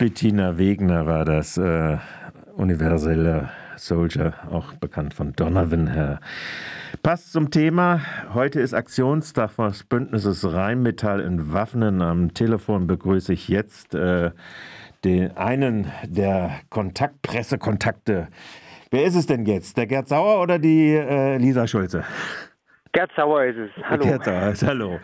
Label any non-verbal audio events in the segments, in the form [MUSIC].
Bettina Wegner war das, äh, universelle Soldier, auch bekannt von Donovan her. Passt zum Thema. Heute ist Aktionstag des Bündnisses Rheinmetall in Waffenen. Am Telefon begrüße ich jetzt äh, den einen der Kontaktpressekontakte. Wer ist es denn jetzt? Der Gerd Sauer oder die äh, Lisa Schulze? Gerd Sauer ist es. Hallo. Gerd Sauer ist, hallo.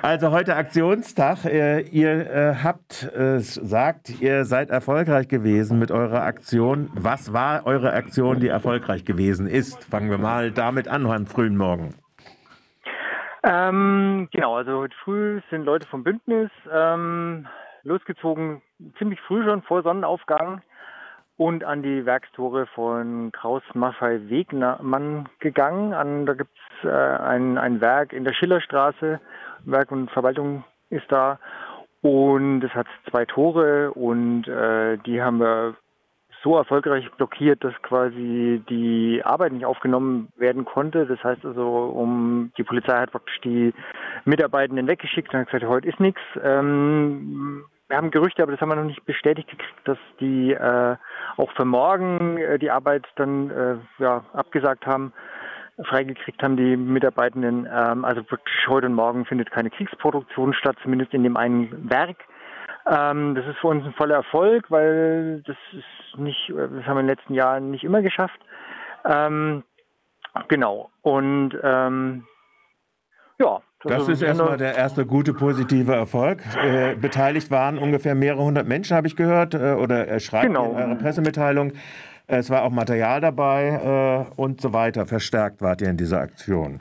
Also heute Aktionstag. Äh, ihr äh, habt äh, sagt, ihr seid erfolgreich gewesen mit eurer Aktion. Was war eure Aktion, die erfolgreich gewesen ist? Fangen wir mal damit an am frühen Morgen. Ähm, genau, also heute früh sind Leute vom Bündnis ähm, losgezogen, ziemlich früh schon vor Sonnenaufgang und an die Werkstore von Kraus Maffei Wegmann gegangen. An, da gibt es äh, ein, ein Werk in der Schillerstraße. Werk und Verwaltung ist da. Und es hat zwei Tore und äh, die haben wir so erfolgreich blockiert, dass quasi die Arbeit nicht aufgenommen werden konnte. Das heißt also, um die Polizei hat praktisch die Mitarbeitenden weggeschickt und hat gesagt, heute ist nichts. Ähm, wir haben Gerüchte, aber das haben wir noch nicht bestätigt gekriegt, dass die äh, auch für morgen äh, die Arbeit dann äh, ja, abgesagt haben, freigekriegt haben die Mitarbeitenden. Ähm, also wirklich heute und morgen findet keine Kriegsproduktion statt, zumindest in dem einen Werk. Ähm, das ist für uns ein voller Erfolg, weil das ist nicht, das haben wir in den letzten Jahren nicht immer geschafft. Ähm, genau. Und ähm, ja, das also, ist erstmal der erste gute positive Erfolg. Äh, beteiligt waren ungefähr mehrere hundert Menschen, habe ich gehört, äh, oder äh, schreibt genau. in eurer Pressemitteilung. Es war auch Material dabei äh, und so weiter. Verstärkt wart ihr in dieser Aktion.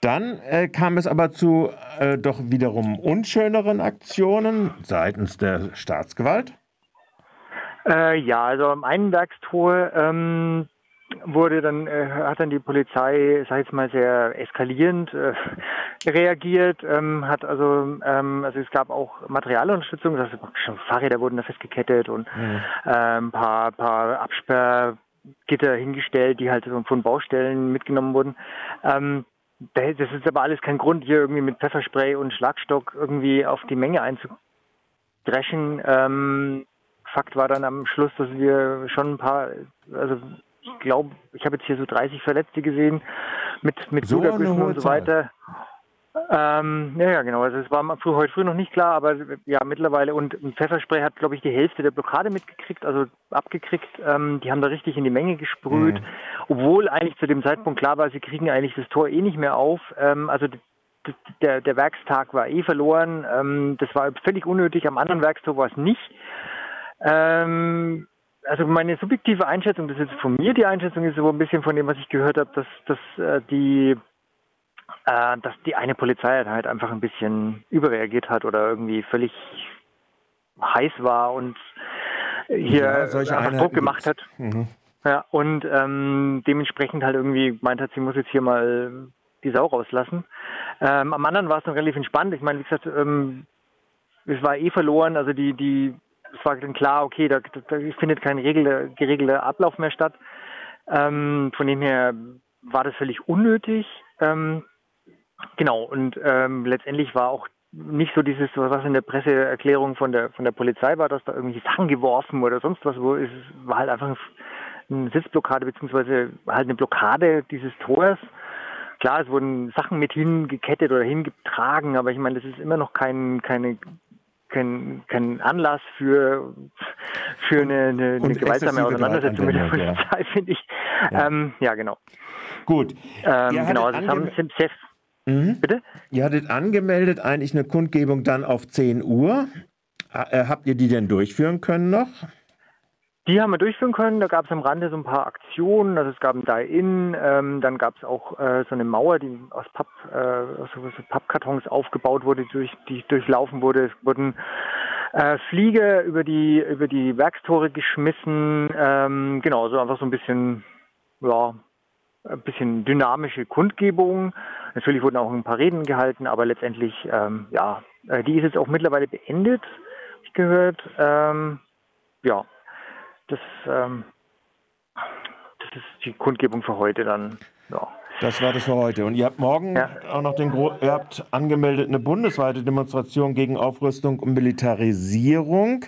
Dann äh, kam es aber zu äh, doch wiederum unschöneren Aktionen seitens der Staatsgewalt. ja, also am einen Werkstor ähm, wurde dann, äh, hat dann die Polizei, sag ich jetzt mal, sehr eskalierend äh, reagiert, ähm, hat also, ähm, also es gab auch Materialunterstützung, also schon Fahrräder wurden da festgekettet und mhm. äh, ein paar, paar Absperrgitter hingestellt, die halt von Baustellen mitgenommen wurden. Ähm, das ist aber alles kein Grund, hier irgendwie mit Pfefferspray und Schlagstock irgendwie auf die Menge einzudreschen. Ähm, Fakt war dann am Schluss, dass wir schon ein paar, also glaube, ich habe jetzt hier so 30 Verletzte gesehen mit, mit so und so weiter. Ähm, ja, ja, genau. Also es war früh, heute früh noch nicht klar, aber ja, mittlerweile und ein Pfefferspray hat, glaube ich, die Hälfte der Blockade mitgekriegt, also abgekriegt. Ähm, die haben da richtig in die Menge gesprüht, mhm. obwohl eigentlich zu dem Zeitpunkt klar war, sie kriegen eigentlich das Tor eh nicht mehr auf. Ähm, also der, der Werkstag war eh verloren. Ähm, das war völlig unnötig. Am anderen Werkstor war es nicht. Ähm, also meine subjektive Einschätzung, das ist jetzt von mir die Einschätzung, ist so ein bisschen von dem, was ich gehört habe, dass, dass äh, die äh, dass die eine Polizei halt einfach ein bisschen überreagiert hat oder irgendwie völlig heiß war und hier ja, einfach Druck gemacht hat. Mhm. Ja, und ähm, dementsprechend halt irgendwie gemeint hat, sie muss jetzt hier mal die Sau rauslassen. Ähm, am anderen war es dann relativ entspannt. Ich meine, wie gesagt, ähm, es war eh verloren, also die, die es war dann klar, okay, da, da findet kein regel, geregelter Ablauf mehr statt. Ähm, von dem her war das völlig unnötig. Ähm, genau, und ähm, letztendlich war auch nicht so dieses, was in der Presseerklärung von der von der Polizei war, dass da irgendwie Sachen geworfen oder sonst was, wo es war halt einfach eine Sitzblockade beziehungsweise halt eine Blockade dieses Tors. Klar, es wurden Sachen mit hingekettet oder hingetragen, aber ich meine, das ist immer noch kein, keine kein, kein Anlass für, für eine, eine, eine gewaltsame Auseinandersetzung mit der Polizei, ja. finde ich. Ja. Ähm, ja. genau. Gut. Ähm, genau, also haben sehr, mhm. Bitte? Ihr hattet angemeldet eigentlich eine Kundgebung dann auf 10 Uhr. Äh, habt ihr die denn durchführen können noch? Die haben wir durchführen können. Da gab es am Rande so ein paar Aktionen. Also es gab ein Die-In, ähm, dann gab es auch äh, so eine Mauer, die aus, Papp, äh, aus so Pappkartons aufgebaut wurde, durch, die durchlaufen wurde. Es wurden äh, Flieger über die über die Werkstore geschmissen. Ähm, genau, so einfach so ein bisschen, ja, ein bisschen dynamische Kundgebung. Natürlich wurden auch ein paar Reden gehalten, aber letztendlich, ähm, ja, äh, die ist jetzt auch mittlerweile beendet, ich gehört. Ähm, ja, das, ähm, das ist die Kundgebung für heute dann. Ja. Das war das für heute. Und ihr habt morgen ja. auch noch den Gro ihr habt angemeldet eine bundesweite Demonstration gegen Aufrüstung und Militarisierung.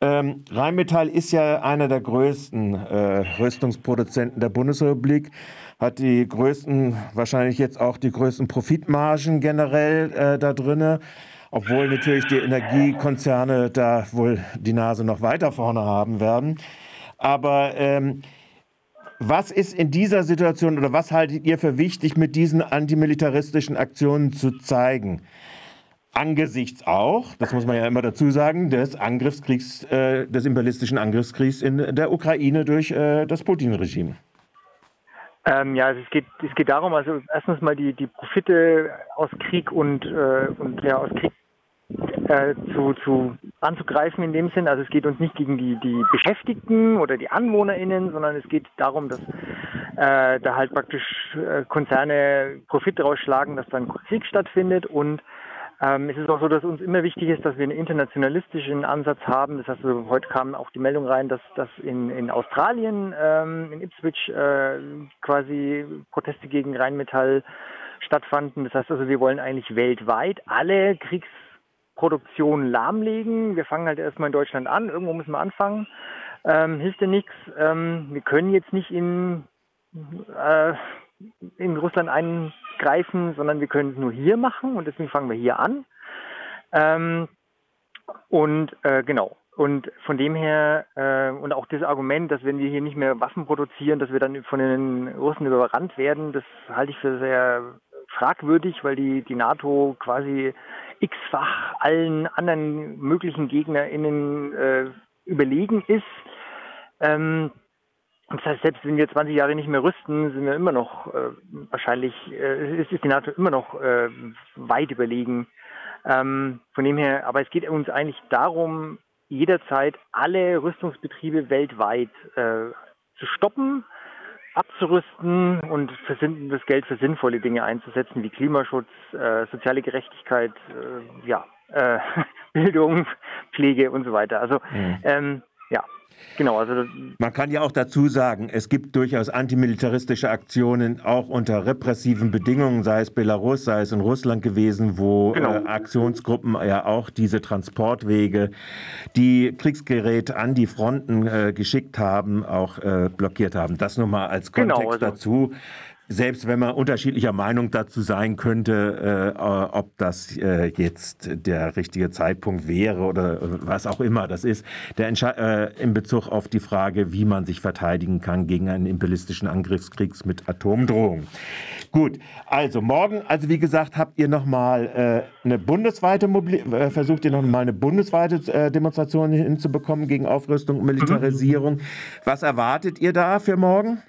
Ähm, Rheinmetall ist ja einer der größten äh, Rüstungsproduzenten der Bundesrepublik, hat die größten, wahrscheinlich jetzt auch die größten Profitmargen generell äh, da drinne, obwohl natürlich die Energiekonzerne da wohl die Nase noch weiter vorne haben werden. Aber ähm, was ist in dieser Situation oder was haltet ihr für wichtig, mit diesen antimilitaristischen Aktionen zu zeigen? Angesichts auch, das muss man ja immer dazu sagen, des Angriffskriegs, äh, des imperialistischen Angriffskriegs in der Ukraine durch äh, das Putin-Regime. Ähm, ja, also es geht, es geht darum, also erstens mal die, die Profite aus Krieg und, äh, und ja, aus Krieg zu, zu anzugreifen in dem Sinn. Also es geht uns nicht gegen die, die Beschäftigten oder die AnwohnerInnen, sondern es geht darum, dass äh, da halt praktisch äh, Konzerne Profit rausschlagen, dass dann Krieg stattfindet und ähm, es ist auch so, dass uns immer wichtig ist, dass wir einen internationalistischen Ansatz haben. Das heißt, also, heute kam auch die Meldung rein, dass, dass in, in Australien, ähm, in Ipswich, äh, quasi Proteste gegen Rheinmetall stattfanden. Das heißt also, wir wollen eigentlich weltweit alle Kriegsproduktionen lahmlegen. Wir fangen halt erstmal in Deutschland an. Irgendwo müssen wir anfangen. Ähm, hilft ja nichts. Ähm, wir können jetzt nicht in äh, in Russland eingreifen, sondern wir können es nur hier machen und deswegen fangen wir hier an. Ähm, und äh, genau. Und von dem her, äh, und auch das Argument, dass wenn wir hier nicht mehr Waffen produzieren, dass wir dann von den Russen überrannt werden, das halte ich für sehr fragwürdig, weil die, die NATO quasi x-fach allen anderen möglichen GegnerInnen äh, überlegen ist. Ähm, das heißt, selbst wenn wir 20 Jahre nicht mehr rüsten, sind wir immer noch äh, wahrscheinlich, äh, ist, ist die NATO immer noch äh, weit überlegen. Ähm, von dem her, aber es geht uns eigentlich darum, jederzeit alle Rüstungsbetriebe weltweit äh, zu stoppen, abzurüsten und für, das Geld für sinnvolle Dinge einzusetzen, wie Klimaschutz, äh, soziale Gerechtigkeit, äh, ja, äh, [LAUGHS] Bildung, Pflege und so weiter. Also mhm. ähm, ja, Genau, also man kann ja auch dazu sagen, es gibt durchaus antimilitaristische Aktionen auch unter repressiven Bedingungen, sei es Belarus, sei es in Russland gewesen, wo genau. äh, Aktionsgruppen ja auch diese Transportwege, die Kriegsgerät an die Fronten äh, geschickt haben, auch äh, blockiert haben. Das nur mal als genau, Kontext genau, also dazu selbst wenn man unterschiedlicher Meinung dazu sein könnte, äh, ob das äh, jetzt der richtige Zeitpunkt wäre oder was auch immer das ist, der Entsche äh, in Bezug auf die Frage, wie man sich verteidigen kann gegen einen imperialistischen Angriffskrieg mit Atomdrohung. Gut, also morgen, also wie gesagt, habt ihr nochmal äh, eine bundesweite, Mobili äh, versucht ihr nochmal eine bundesweite äh, Demonstration hinzubekommen gegen Aufrüstung und Militarisierung. Mhm. Was erwartet ihr da für morgen?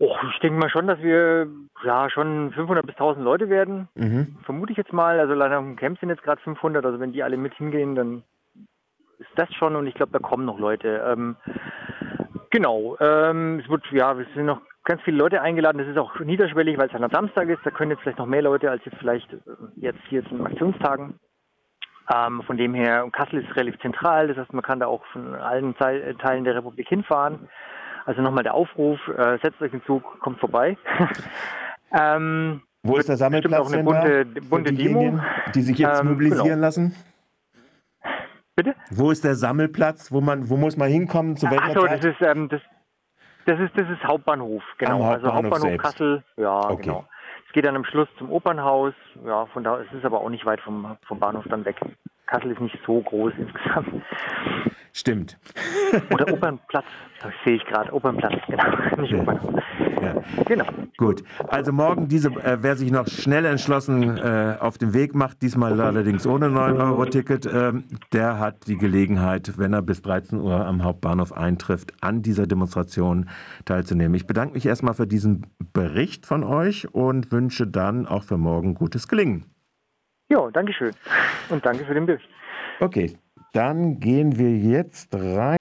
Oh, ich denke mal schon, dass wir ja schon 500 bis 1000 Leute werden. Mhm. Vermute ich jetzt mal. Also leider im Camp sind jetzt gerade 500. Also wenn die alle mit hingehen, dann ist das schon. Und ich glaube, da kommen noch Leute. Ähm, genau. Ähm, es wird ja, wir sind noch ganz viele Leute eingeladen. Das ist auch niederschwellig, weil es dann am Samstag ist. Da können jetzt vielleicht noch mehr Leute als jetzt vielleicht äh, jetzt hier zu den Aktionstagen. Ähm, von dem her, Kassel ist relativ zentral. Das heißt, man kann da auch von allen Teilen der Republik hinfahren. Also nochmal der Aufruf, äh, setzt euch in Zug, kommt vorbei. [LAUGHS] ähm, Wo ist der Sammelplatz auch eine bunte, bunte Demo, die sich jetzt ähm, mobilisieren genau. lassen? Bitte? Wo ist der Sammelplatz? Wo, man, wo muss man hinkommen? Zu welcher Achso, das ist, ähm, das, das, ist, das ist Hauptbahnhof, genau. Hauptbahnhof also Hauptbahnhof selbst. Kassel, ja, okay. genau. Es geht dann am Schluss zum Opernhaus, ja, von da, es ist aber auch nicht weit vom, vom Bahnhof dann weg. Kassel ist nicht so groß insgesamt. Stimmt. Oder Opernplatz, das sehe ich gerade. Opernplatz, genau. [LAUGHS] Nicht ja. Opernplatz. Ja. Genau. Gut. Also morgen, diese, äh, wer sich noch schnell entschlossen äh, auf den Weg macht, diesmal allerdings ohne 9-Euro-Ticket, äh, der hat die Gelegenheit, wenn er bis 13 Uhr am Hauptbahnhof eintrifft, an dieser Demonstration teilzunehmen. Ich bedanke mich erstmal für diesen Bericht von euch und wünsche dann auch für morgen gutes Gelingen. Ja, danke schön. Und danke für den Bericht. Okay, dann gehen wir jetzt rein.